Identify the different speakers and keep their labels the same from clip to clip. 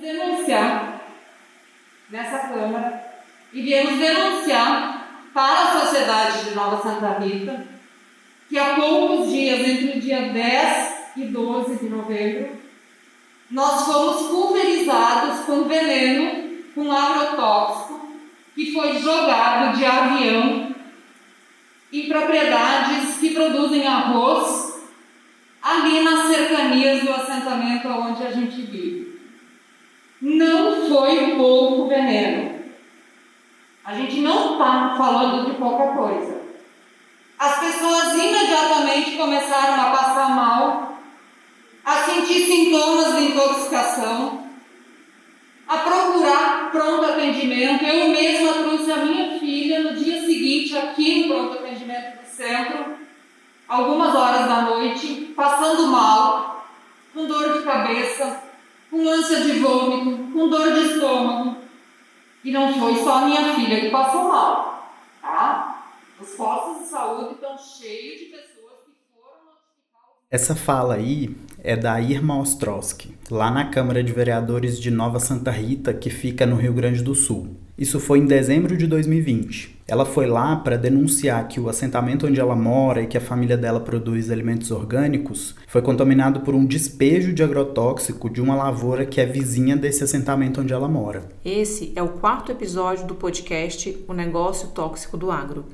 Speaker 1: denunciar nessa Câmara e viemos denunciar para a sociedade de Nova Santa Rita que há poucos dias, entre o dia 10 e 12 de novembro, nós fomos pulverizados com veneno, com agrotóxico, que foi jogado de avião em propriedades que produzem arroz ali nas cercanias do assentamento onde a gente vive. Não foi pouco veneno. A gente não está falando de pouca coisa. As pessoas imediatamente começaram a passar mal, a sentir sintomas de intoxicação, a procurar pronto atendimento. Eu mesma trouxe a minha filha no dia seguinte aqui no pronto atendimento do centro, algumas horas da noite, passando mal, com dor de cabeça, com ânsia de vômito, com dor de estômago. E não foi só a minha filha que passou mal, tá? Os postos de saúde estão cheios de pessoas que foram notificadas.
Speaker 2: Essa fala aí é da Irma Ostrowski, lá na Câmara de Vereadores de Nova Santa Rita, que fica no Rio Grande do Sul. Isso foi em dezembro de 2020. Ela foi lá para denunciar que o assentamento onde ela mora e que a família dela produz alimentos orgânicos foi contaminado por um despejo de agrotóxico de uma lavoura que é vizinha desse assentamento onde ela mora.
Speaker 3: Esse é o quarto episódio do podcast O Negócio Tóxico do Agro.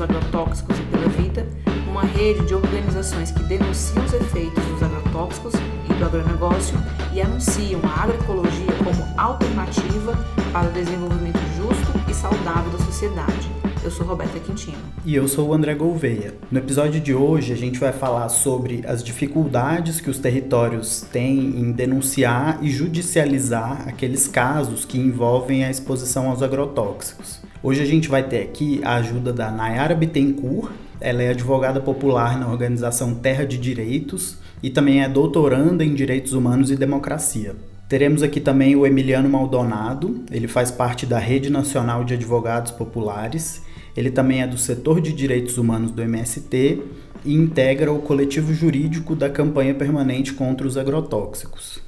Speaker 3: agrotóxicos e pela vida, uma rede de organizações que denunciam os efeitos dos agrotóxicos do agronegócio e anunciam a agroecologia como alternativa para o desenvolvimento justo e saudável da sociedade. Eu sou Roberta Quintino.
Speaker 2: E eu sou o André Gouveia. No episódio de hoje, a gente vai falar sobre as dificuldades que os territórios têm em denunciar e judicializar aqueles casos que envolvem a exposição aos agrotóxicos. Hoje a gente vai ter aqui a ajuda da Nayara Bittencourt, ela é advogada popular na organização Terra de Direitos e também é doutoranda em Direitos Humanos e Democracia. Teremos aqui também o Emiliano Maldonado, ele faz parte da Rede Nacional de Advogados Populares, ele também é do setor de direitos humanos do MST e integra o coletivo jurídico da campanha permanente contra os agrotóxicos.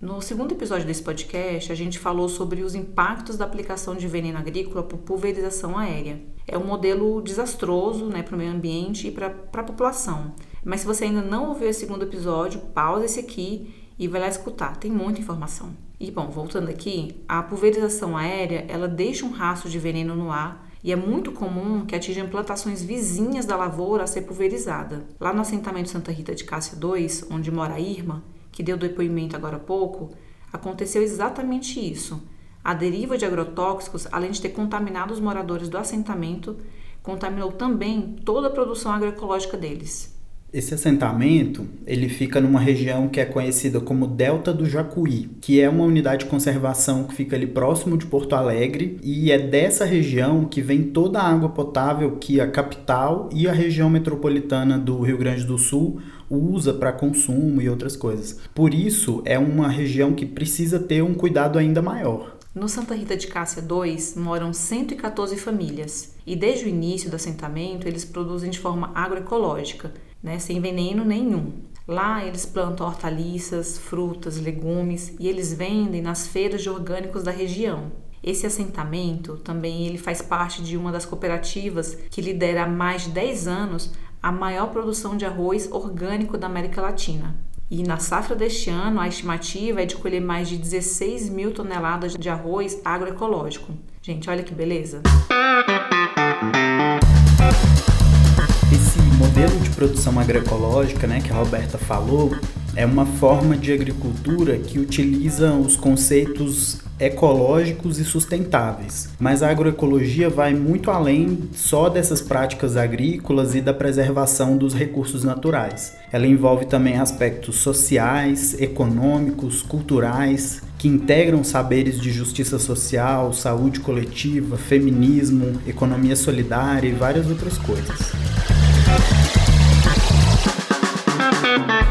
Speaker 3: No segundo episódio desse podcast, a gente falou sobre os impactos da aplicação de veneno agrícola por pulverização aérea. É um modelo desastroso né, para o meio ambiente e para a população. Mas se você ainda não ouviu esse segundo episódio, pausa esse aqui e vai lá escutar, tem muita informação. E bom, voltando aqui, a pulverização aérea, ela deixa um rastro de veneno no ar e é muito comum que atinjam plantações vizinhas da lavoura a ser pulverizada. Lá no assentamento Santa Rita de Cássia 2, onde mora a Irma, que deu depoimento agora há pouco, aconteceu exatamente isso. A deriva de agrotóxicos, além de ter contaminado os moradores do assentamento, contaminou também toda a produção agroecológica deles.
Speaker 2: Esse assentamento, ele fica numa região que é conhecida como Delta do Jacuí, que é uma unidade de conservação que fica ali próximo de Porto Alegre, e é dessa região que vem toda a água potável que a capital e a região metropolitana do Rio Grande do Sul usa para consumo e outras coisas. Por isso, é uma região que precisa ter um cuidado ainda maior.
Speaker 3: No Santa Rita de Cássia 2 moram 114 famílias e desde o início do assentamento eles produzem de forma agroecológica né, sem veneno nenhum. Lá eles plantam hortaliças, frutas, legumes e eles vendem nas feiras de orgânicos da região. Esse assentamento também ele faz parte de uma das cooperativas que lidera há mais de 10 anos a maior produção de arroz orgânico da América Latina. E na safra deste ano, a estimativa é de colher mais de 16 mil toneladas de arroz agroecológico. Gente, olha que beleza!
Speaker 2: Modelo de produção agroecológica, né, que a Roberta falou, é uma forma de agricultura que utiliza os conceitos ecológicos e sustentáveis. Mas a agroecologia vai muito além só dessas práticas agrícolas e da preservação dos recursos naturais. Ela envolve também aspectos sociais, econômicos, culturais, que integram saberes de justiça social, saúde coletiva, feminismo, economia solidária e várias outras coisas.
Speaker 3: Thank you.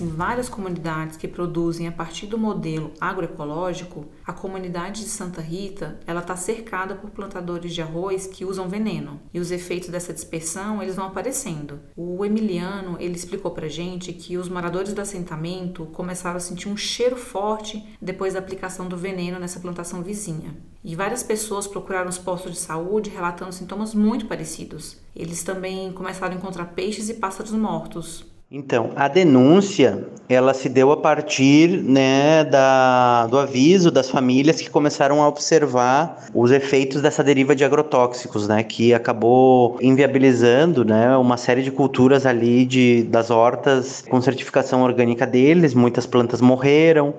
Speaker 3: Em várias comunidades que produzem a partir do modelo agroecológico, a comunidade de Santa Rita ela está cercada por plantadores de arroz que usam veneno e os efeitos dessa dispersão eles vão aparecendo. O Emiliano ele explicou para gente que os moradores do assentamento começaram a sentir um cheiro forte depois da aplicação do veneno nessa plantação vizinha. E várias pessoas procuraram os postos de saúde relatando sintomas muito parecidos. Eles também começaram a encontrar peixes e pássaros mortos,
Speaker 4: então, a denúncia, ela se deu a partir né, da, do aviso das famílias que começaram a observar os efeitos dessa deriva de agrotóxicos, né, que acabou inviabilizando né, uma série de culturas ali de, das hortas com certificação orgânica deles, muitas plantas morreram,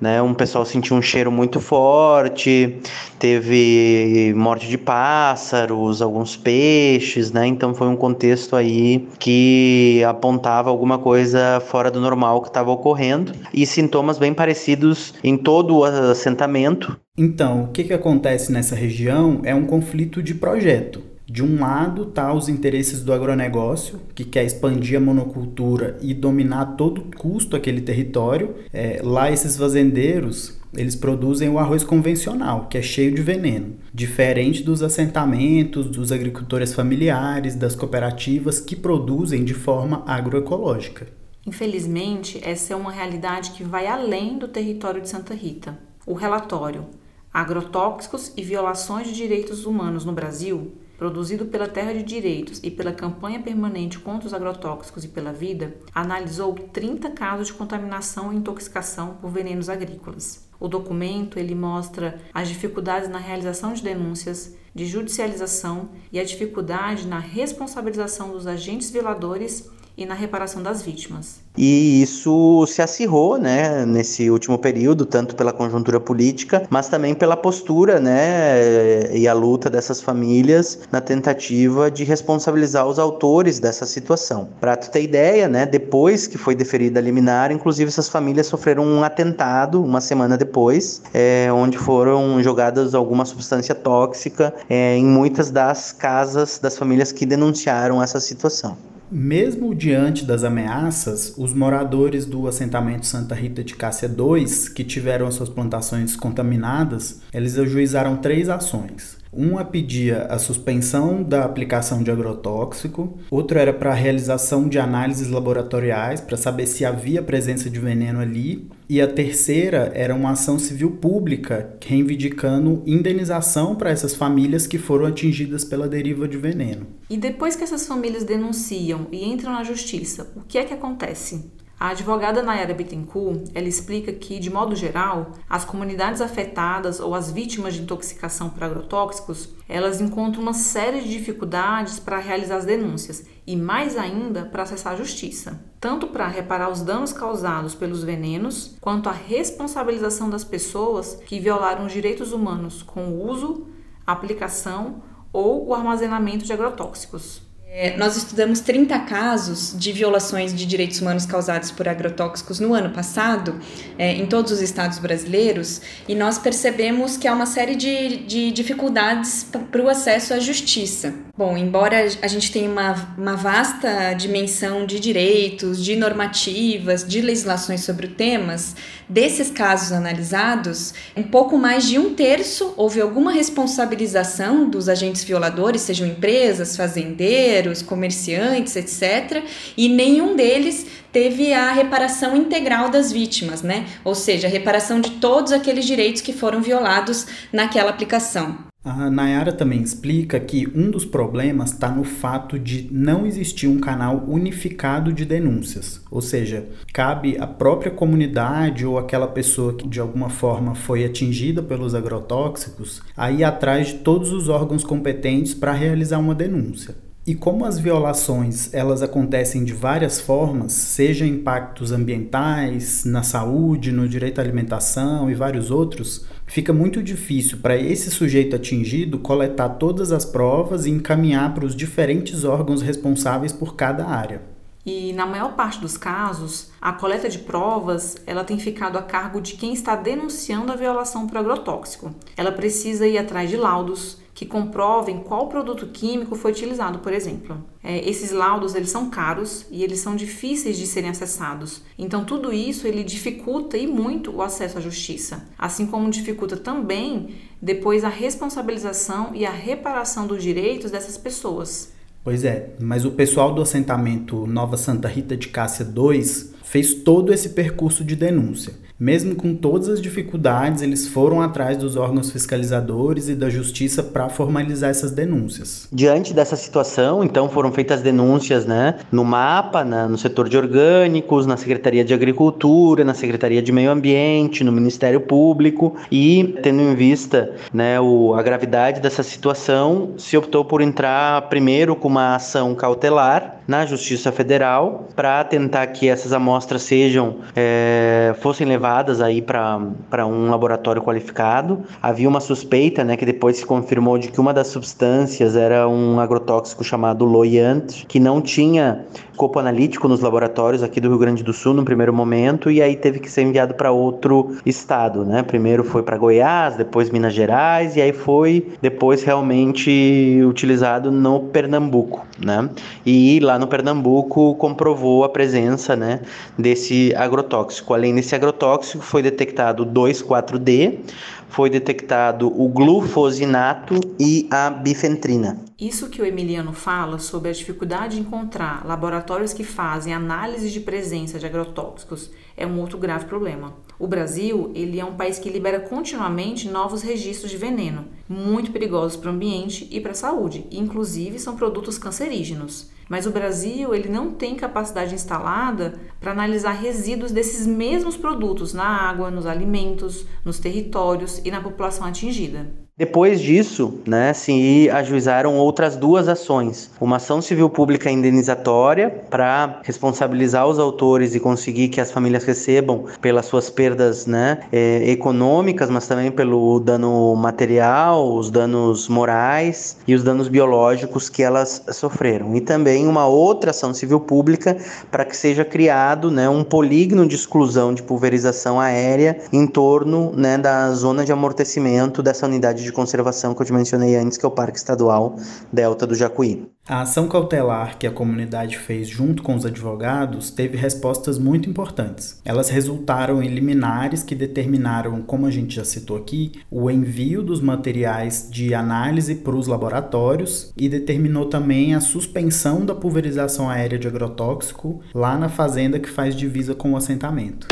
Speaker 4: né, um pessoal sentiu um cheiro muito forte, teve morte de pássaros, alguns peixes, né, então foi um contexto aí que apontava alguma coisa fora do normal que estava ocorrendo e sintomas bem parecidos em todo o assentamento.
Speaker 2: Então, o que, que acontece nessa região é um conflito de projeto. De um lado tá os interesses do agronegócio, que quer expandir a monocultura e dominar todo custo aquele território. É, lá esses fazendeiros eles produzem o arroz convencional, que é cheio de veneno, diferente dos assentamentos, dos agricultores familiares, das cooperativas que produzem de forma agroecológica.
Speaker 3: Infelizmente, essa é uma realidade que vai além do território de Santa Rita. O relatório Agrotóxicos e Violações de Direitos Humanos no Brasil produzido pela Terra de Direitos e pela Campanha Permanente contra os Agrotóxicos e pela Vida, analisou 30 casos de contaminação e intoxicação por venenos agrícolas. O documento ele mostra as dificuldades na realização de denúncias, de judicialização e a dificuldade na responsabilização dos agentes violadores e na reparação das vítimas.
Speaker 4: E isso se acirrou, né, nesse último período, tanto pela conjuntura política, mas também pela postura, né, e a luta dessas famílias na tentativa de responsabilizar os autores dessa situação. Para tu ter ideia, né, depois que foi deferida a liminar, inclusive essas famílias sofreram um atentado uma semana depois, é, onde foram jogadas alguma substância tóxica é, em muitas das casas das famílias que denunciaram essa situação.
Speaker 2: Mesmo diante das ameaças, os moradores do assentamento Santa Rita de Cássia II, que tiveram suas plantações contaminadas, eles ajuizaram três ações. Uma pedia a suspensão da aplicação de agrotóxico, outro era para a realização de análises laboratoriais para saber se havia presença de veneno ali, e a terceira era uma ação civil pública reivindicando indenização para essas famílias que foram atingidas pela deriva de veneno.
Speaker 3: E depois que essas famílias denunciam e entram na justiça, o que é que acontece? A advogada Nayara Bittencourt, ela explica que, de modo geral, as comunidades afetadas ou as vítimas de intoxicação por agrotóxicos, elas encontram uma série de dificuldades para realizar as denúncias e mais ainda para acessar a justiça, tanto para reparar os danos causados pelos venenos, quanto a responsabilização das pessoas que violaram os direitos humanos com o uso, aplicação ou o armazenamento de agrotóxicos.
Speaker 5: É, nós estudamos 30 casos de violações de direitos humanos causados por agrotóxicos no ano passado, é, em todos os estados brasileiros, e nós percebemos que há uma série de, de dificuldades para o acesso à justiça. Bom, embora a gente tenha uma, uma vasta dimensão de direitos, de normativas, de legislações sobre temas, desses casos analisados, um pouco mais de um terço houve alguma responsabilização dos agentes violadores, sejam empresas, fazendeiros, comerciantes, etc., e nenhum deles teve a reparação integral das vítimas, né? Ou seja, a reparação de todos aqueles direitos que foram violados naquela aplicação.
Speaker 2: A Nayara também explica que um dos problemas está no fato de não existir um canal unificado de denúncias, ou seja, cabe à própria comunidade ou aquela pessoa que de alguma forma foi atingida pelos agrotóxicos a ir atrás de todos os órgãos competentes para realizar uma denúncia. E como as violações elas acontecem de várias formas, seja impactos ambientais, na saúde, no direito à alimentação e vários outros, fica muito difícil para esse sujeito atingido coletar todas as provas e encaminhar para os diferentes órgãos responsáveis por cada área.
Speaker 3: E na maior parte dos casos, a coleta de provas ela tem ficado a cargo de quem está denunciando a violação por agrotóxico. Ela precisa ir atrás de laudos, que comprovem qual produto químico foi utilizado, por exemplo. É, esses laudos eles são caros e eles são difíceis de serem acessados. Então tudo isso ele dificulta e muito o acesso à justiça, assim como dificulta também depois a responsabilização e a reparação dos direitos dessas pessoas.
Speaker 2: Pois é, mas o pessoal do assentamento Nova Santa Rita de Cássia 2 fez todo esse percurso de denúncia. Mesmo com todas as dificuldades, eles foram atrás dos órgãos fiscalizadores e da justiça para formalizar essas denúncias.
Speaker 4: Diante dessa situação, então foram feitas denúncias, né, no MAPA, na, no setor de orgânicos, na Secretaria de Agricultura, na Secretaria de Meio Ambiente, no Ministério Público e tendo em vista, né, o, a gravidade dessa situação, se optou por entrar primeiro com uma ação cautelar na Justiça Federal para tentar que essas amostras sejam é, fossem levadas aí para um laboratório qualificado. Havia uma suspeita, né, que depois se confirmou de que uma das substâncias era um agrotóxico chamado loiant, que não tinha corpo analítico nos laboratórios aqui do Rio Grande do Sul no primeiro momento e aí teve que ser enviado para outro estado, né? Primeiro foi para Goiás, depois Minas Gerais e aí foi depois realmente utilizado no Pernambuco, né? E lá no Pernambuco comprovou a presença, né, desse agrotóxico. Além desse agrotóxico foi detectado 2,4-D, foi detectado o glufosinato e a bifentrina.
Speaker 3: Isso que o Emiliano fala sobre a dificuldade de encontrar laboratórios que fazem análise de presença de agrotóxicos é um outro grave problema. O Brasil, ele é um país que libera continuamente novos registros de veneno, muito perigosos para o ambiente e para a saúde, inclusive são produtos cancerígenos. Mas o Brasil ele não tem capacidade instalada para analisar resíduos desses mesmos produtos na água, nos alimentos, nos territórios e na população atingida.
Speaker 4: Depois disso, né, se ajuizaram outras duas ações. Uma ação civil pública indenizatória para responsabilizar os autores e conseguir que as famílias recebam pelas suas perdas né, é, econômicas, mas também pelo dano material, os danos morais e os danos biológicos que elas sofreram. E também uma outra ação civil pública para que seja criado né, um polígono de exclusão de pulverização aérea em torno né, da zona de amortecimento dessa unidade de conservação que eu te mencionei antes, que é o Parque Estadual Delta do Jacuí.
Speaker 2: A ação cautelar que a comunidade fez junto com os advogados teve respostas muito importantes. Elas resultaram em liminares que determinaram, como a gente já citou aqui, o envio dos materiais de análise para os laboratórios e determinou também a suspensão da pulverização aérea de agrotóxico lá na fazenda que faz divisa com o assentamento.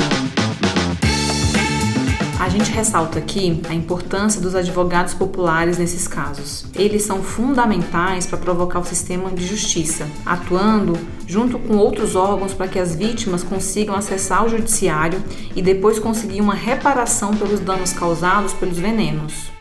Speaker 3: A gente ressalta aqui a importância dos advogados populares nesses casos. Eles são fundamentais para provocar o sistema de justiça, atuando junto com outros órgãos para que as vítimas consigam acessar o judiciário e depois conseguir uma reparação pelos danos causados pelos venenos.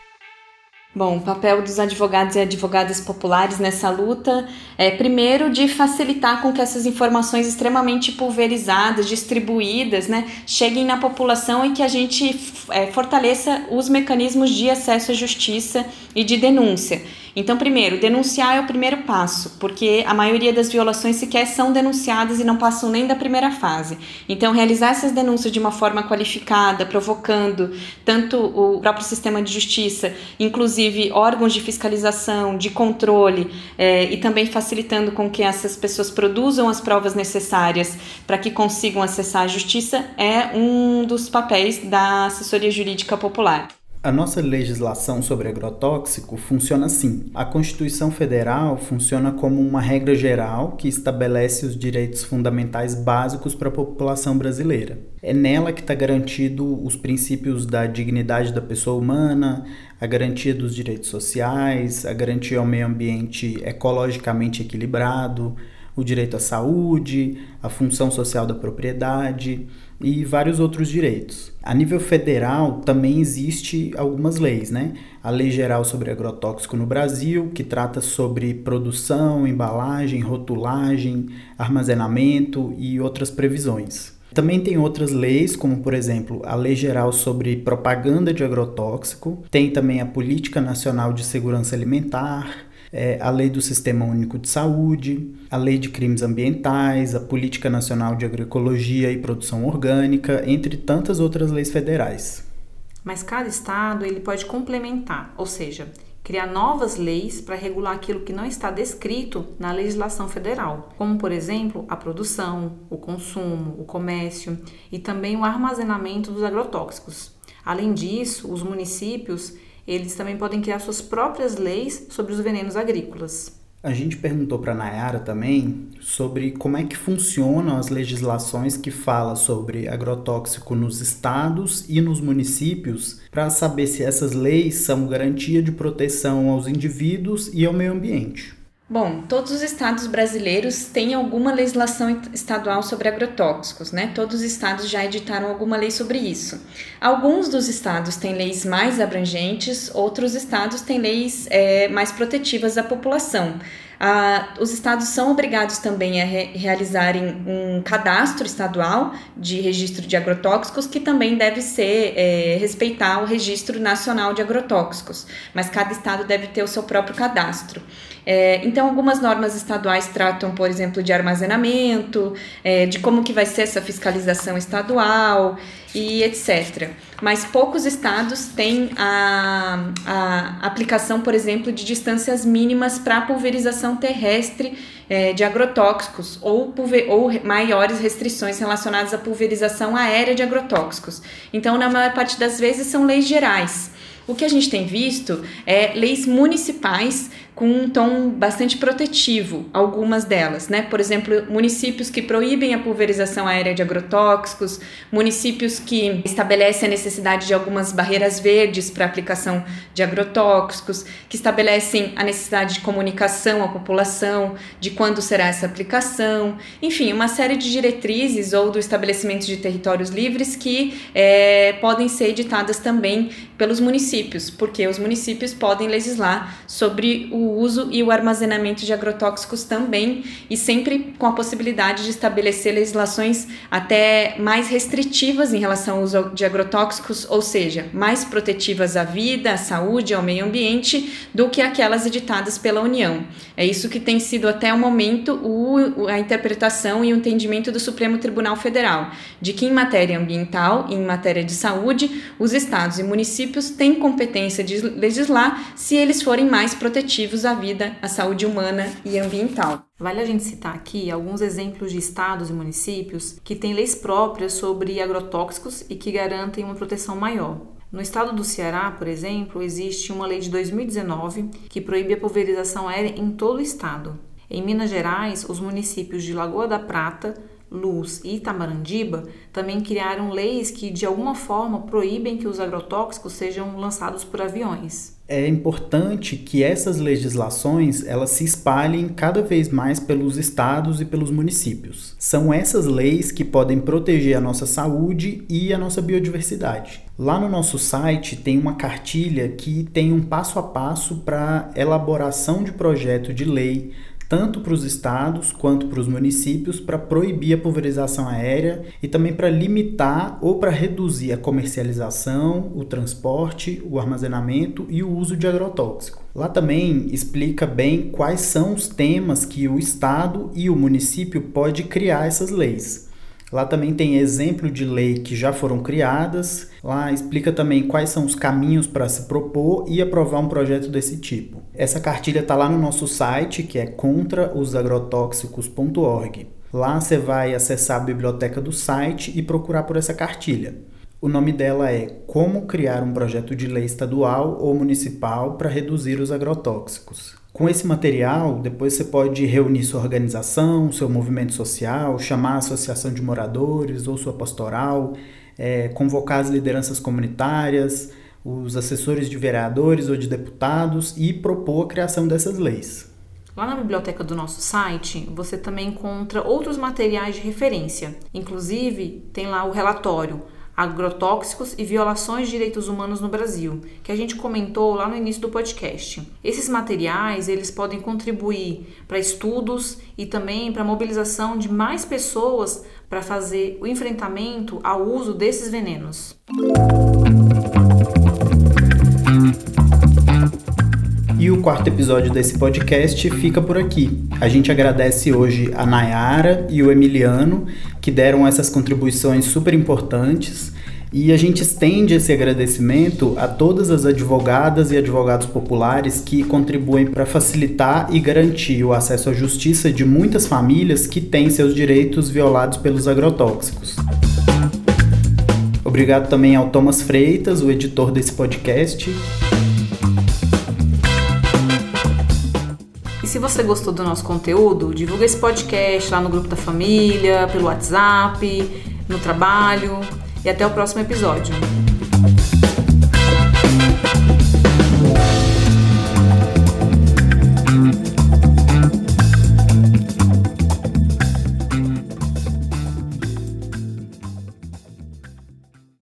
Speaker 5: Bom, o papel dos advogados e advogadas populares nessa luta é, primeiro, de facilitar com que essas informações extremamente pulverizadas, distribuídas, né, cheguem na população e que a gente é, fortaleça os mecanismos de acesso à justiça e de denúncia. Então, primeiro, denunciar é o primeiro passo, porque a maioria das violações sequer são denunciadas e não passam nem da primeira fase. Então, realizar essas denúncias de uma forma qualificada, provocando tanto o próprio sistema de justiça, inclusive órgãos de fiscalização, de controle, é, e também facilitando com que essas pessoas produzam as provas necessárias para que consigam acessar a justiça, é um dos papéis da assessoria jurídica popular.
Speaker 2: A nossa legislação sobre agrotóxico funciona assim. A Constituição Federal funciona como uma regra geral que estabelece os direitos fundamentais básicos para a população brasileira. É nela que está garantido os princípios da dignidade da pessoa humana, a garantia dos direitos sociais, a garantia ao meio ambiente ecologicamente equilibrado, o direito à saúde, a função social da propriedade e vários outros direitos. A nível federal também existe algumas leis, né? A Lei Geral sobre Agrotóxico no Brasil, que trata sobre produção, embalagem, rotulagem, armazenamento e outras previsões. Também tem outras leis, como por exemplo a Lei Geral sobre Propaganda de Agrotóxico, tem também a Política Nacional de Segurança Alimentar, é, a Lei do Sistema Único de Saúde, a Lei de Crimes Ambientais, a Política Nacional de Agroecologia e Produção Orgânica, entre tantas outras leis federais.
Speaker 3: Mas cada estado ele pode complementar, ou seja, criar novas leis para regular aquilo que não está descrito na legislação federal, como por exemplo a produção, o consumo, o comércio e também o armazenamento dos agrotóxicos. Além disso, os municípios eles também podem criar suas próprias leis sobre os venenos agrícolas.
Speaker 2: A gente perguntou para Nayara também sobre como é que funcionam as legislações que falam sobre agrotóxico nos estados e nos municípios, para saber se essas leis são garantia de proteção aos indivíduos e ao meio ambiente.
Speaker 5: Bom, todos os estados brasileiros têm alguma legislação estadual sobre agrotóxicos, né? Todos os estados já editaram alguma lei sobre isso. Alguns dos estados têm leis mais abrangentes, outros estados têm leis é, mais protetivas da população. Os estados são obrigados também a re realizarem um cadastro estadual de registro de agrotóxicos, que também deve ser é, respeitar o registro nacional de agrotóxicos, mas cada estado deve ter o seu próprio cadastro. É, então, algumas normas estaduais tratam, por exemplo, de armazenamento, é, de como que vai ser essa fiscalização estadual e etc. Mas poucos estados têm a, a aplicação, por exemplo, de distâncias mínimas para pulverização terrestre é, de agrotóxicos ou, pulver, ou maiores restrições relacionadas à pulverização aérea de agrotóxicos. Então, na maior parte das vezes, são leis gerais. O que a gente tem visto é leis municipais com um tom bastante protetivo, algumas delas, né? Por exemplo, municípios que proíbem a pulverização aérea de agrotóxicos, municípios que estabelecem a necessidade de algumas barreiras verdes para aplicação de agrotóxicos, que estabelecem a necessidade de comunicação à população de quando será essa aplicação, enfim, uma série de diretrizes ou do estabelecimento de territórios livres que é, podem ser editadas também pelos municípios, porque os municípios podem legislar sobre o o uso e o armazenamento de agrotóxicos também, e sempre com a possibilidade de estabelecer legislações até mais restritivas em relação ao uso de agrotóxicos, ou seja, mais protetivas à vida, à saúde, ao meio ambiente, do que aquelas editadas pela União. É isso que tem sido até o momento o, a interpretação e o entendimento do Supremo Tribunal Federal, de que em matéria ambiental e em matéria de saúde, os estados e municípios têm competência de legislar se eles forem mais protetivos relativos à vida, à saúde humana e ambiental.
Speaker 3: Vale a gente citar aqui alguns exemplos de estados e municípios que têm leis próprias sobre agrotóxicos e que garantem uma proteção maior. No estado do Ceará, por exemplo, existe uma lei de 2019 que proíbe a pulverização aérea em todo o estado. Em Minas Gerais, os municípios de Lagoa da Prata, Luz e Itamarandiba também criaram leis que, de alguma forma, proíbem que os agrotóxicos sejam lançados por aviões
Speaker 2: é importante que essas legislações elas se espalhem cada vez mais pelos estados e pelos municípios. São essas leis que podem proteger a nossa saúde e a nossa biodiversidade. Lá no nosso site tem uma cartilha que tem um passo a passo para elaboração de projeto de lei tanto para os estados quanto para os municípios para proibir a pulverização aérea e também para limitar ou para reduzir a comercialização, o transporte, o armazenamento e o uso de agrotóxico. Lá também explica bem quais são os temas que o estado e o município pode criar essas leis. Lá também tem exemplo de lei que já foram criadas. Lá explica também quais são os caminhos para se propor e aprovar um projeto desse tipo. Essa cartilha está lá no nosso site, que é contraosagrotóxicos.org. Lá você vai acessar a biblioteca do site e procurar por essa cartilha. O nome dela é Como criar um projeto de lei estadual ou municipal para reduzir os agrotóxicos. Com esse material, depois você pode reunir sua organização, seu movimento social, chamar a associação de moradores ou sua pastoral, é, convocar as lideranças comunitárias, os assessores de vereadores ou de deputados e propor a criação dessas leis.
Speaker 3: Lá na biblioteca do nosso site, você também encontra outros materiais de referência. Inclusive, tem lá o relatório agrotóxicos e violações de direitos humanos no Brasil, que a gente comentou lá no início do podcast. Esses materiais, eles podem contribuir para estudos e também para a mobilização de mais pessoas para fazer o enfrentamento ao uso desses venenos.
Speaker 2: E o quarto episódio desse podcast fica por aqui. A gente agradece hoje a Nayara e o Emiliano, que deram essas contribuições super importantes. E a gente estende esse agradecimento a todas as advogadas e advogados populares que contribuem para facilitar e garantir o acesso à justiça de muitas famílias que têm seus direitos violados pelos agrotóxicos. Obrigado também ao Thomas Freitas, o editor desse podcast.
Speaker 3: Se você gostou do nosso conteúdo, divulga esse podcast lá no grupo da família, pelo WhatsApp, no trabalho e até o próximo episódio.